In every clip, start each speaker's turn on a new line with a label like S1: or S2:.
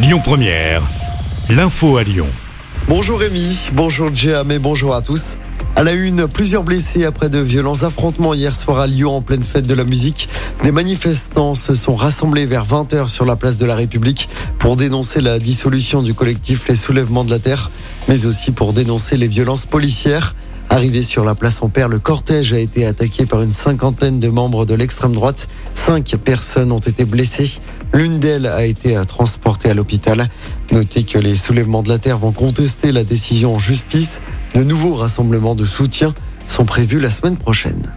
S1: Lyon Première, l'info à Lyon.
S2: Bonjour Rémi, bonjour Jam et bonjour à tous. À la une, plusieurs blessés après de violents affrontements hier soir à Lyon en pleine fête de la musique. Des manifestants se sont rassemblés vers 20h sur la place de la République pour dénoncer la dissolution du collectif Les Soulèvements de la Terre, mais aussi pour dénoncer les violences policières. Arrivé sur la place en père, le cortège a été attaqué par une cinquantaine de membres de l'extrême droite. Cinq personnes ont été blessées. L'une d'elles a été transportée à l'hôpital. Notez que les soulèvements de la terre vont contester la décision en justice. De nouveaux rassemblements de soutien sont prévus la semaine prochaine.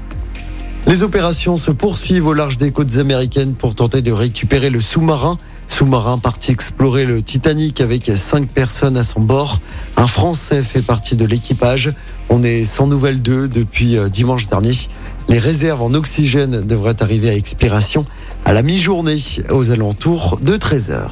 S2: Les opérations se poursuivent au large des côtes américaines pour tenter de récupérer le sous-marin. Sous-marin parti explorer le Titanic avec cinq personnes à son bord. Un Français fait partie de l'équipage. On est sans nouvelles d'eux depuis euh, dimanche dernier. Les réserves en oxygène devraient arriver à expiration à la mi-journée aux alentours de 13h.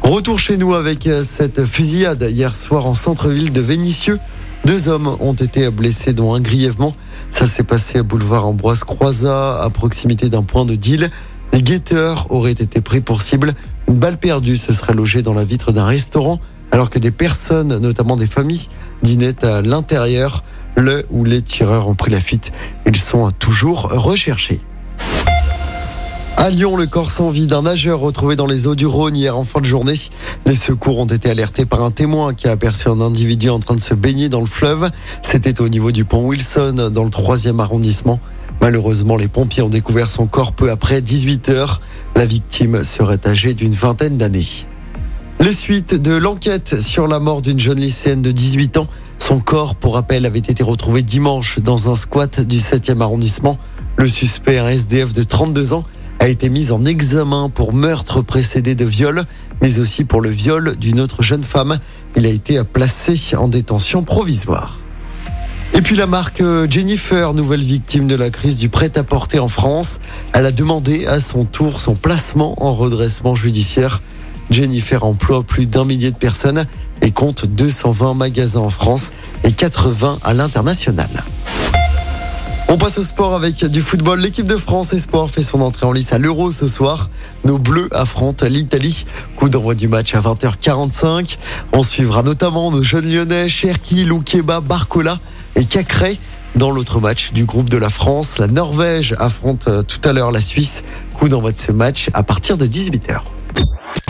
S2: Retour chez nous avec euh, cette fusillade hier soir en centre-ville de Vénissieux. Deux hommes ont été blessés, dont un grièvement. Ça s'est passé à boulevard Ambroise Croizat, à proximité d'un point de deal. Les guetteurs auraient été pris pour cible. Une balle perdue se serait logée dans la vitre d'un restaurant alors que des personnes, notamment des familles, dînaient à l'intérieur. Le ou les tireurs ont pris la fuite. Ils sont toujours recherchés. À Lyon, le corps sans vie d'un nageur retrouvé dans les eaux du Rhône hier en fin de journée. Les secours ont été alertés par un témoin qui a aperçu un individu en train de se baigner dans le fleuve. C'était au niveau du pont Wilson, dans le troisième arrondissement. Malheureusement, les pompiers ont découvert son corps peu après 18 heures. La victime serait âgée d'une vingtaine d'années. Les suites de l'enquête sur la mort d'une jeune lycéenne de 18 ans. Son corps, pour rappel, avait été retrouvé dimanche dans un squat du 7e arrondissement. Le suspect, un SDF de 32 ans, a été mis en examen pour meurtre précédé de viol, mais aussi pour le viol d'une autre jeune femme. Il a été placé en détention provisoire. Et puis la marque Jennifer, nouvelle victime de la crise du prêt-à-porter en France, elle a demandé à son tour son placement en redressement judiciaire. Jennifer emploie plus d'un millier de personnes et compte 220 magasins en France et 80 à l'international. On passe au sport avec du football. L'équipe de France Espoir fait son entrée en lice à l'Euro ce soir. Nos Bleus affrontent l'Italie. Coup d'envoi du match à 20h45. On suivra notamment nos jeunes Lyonnais, Cherki, Loukeba, Barcola et Cacré. Dans l'autre match du groupe de la France, la Norvège affronte tout à l'heure la Suisse. Coup d'envoi de ce match à partir de 18h.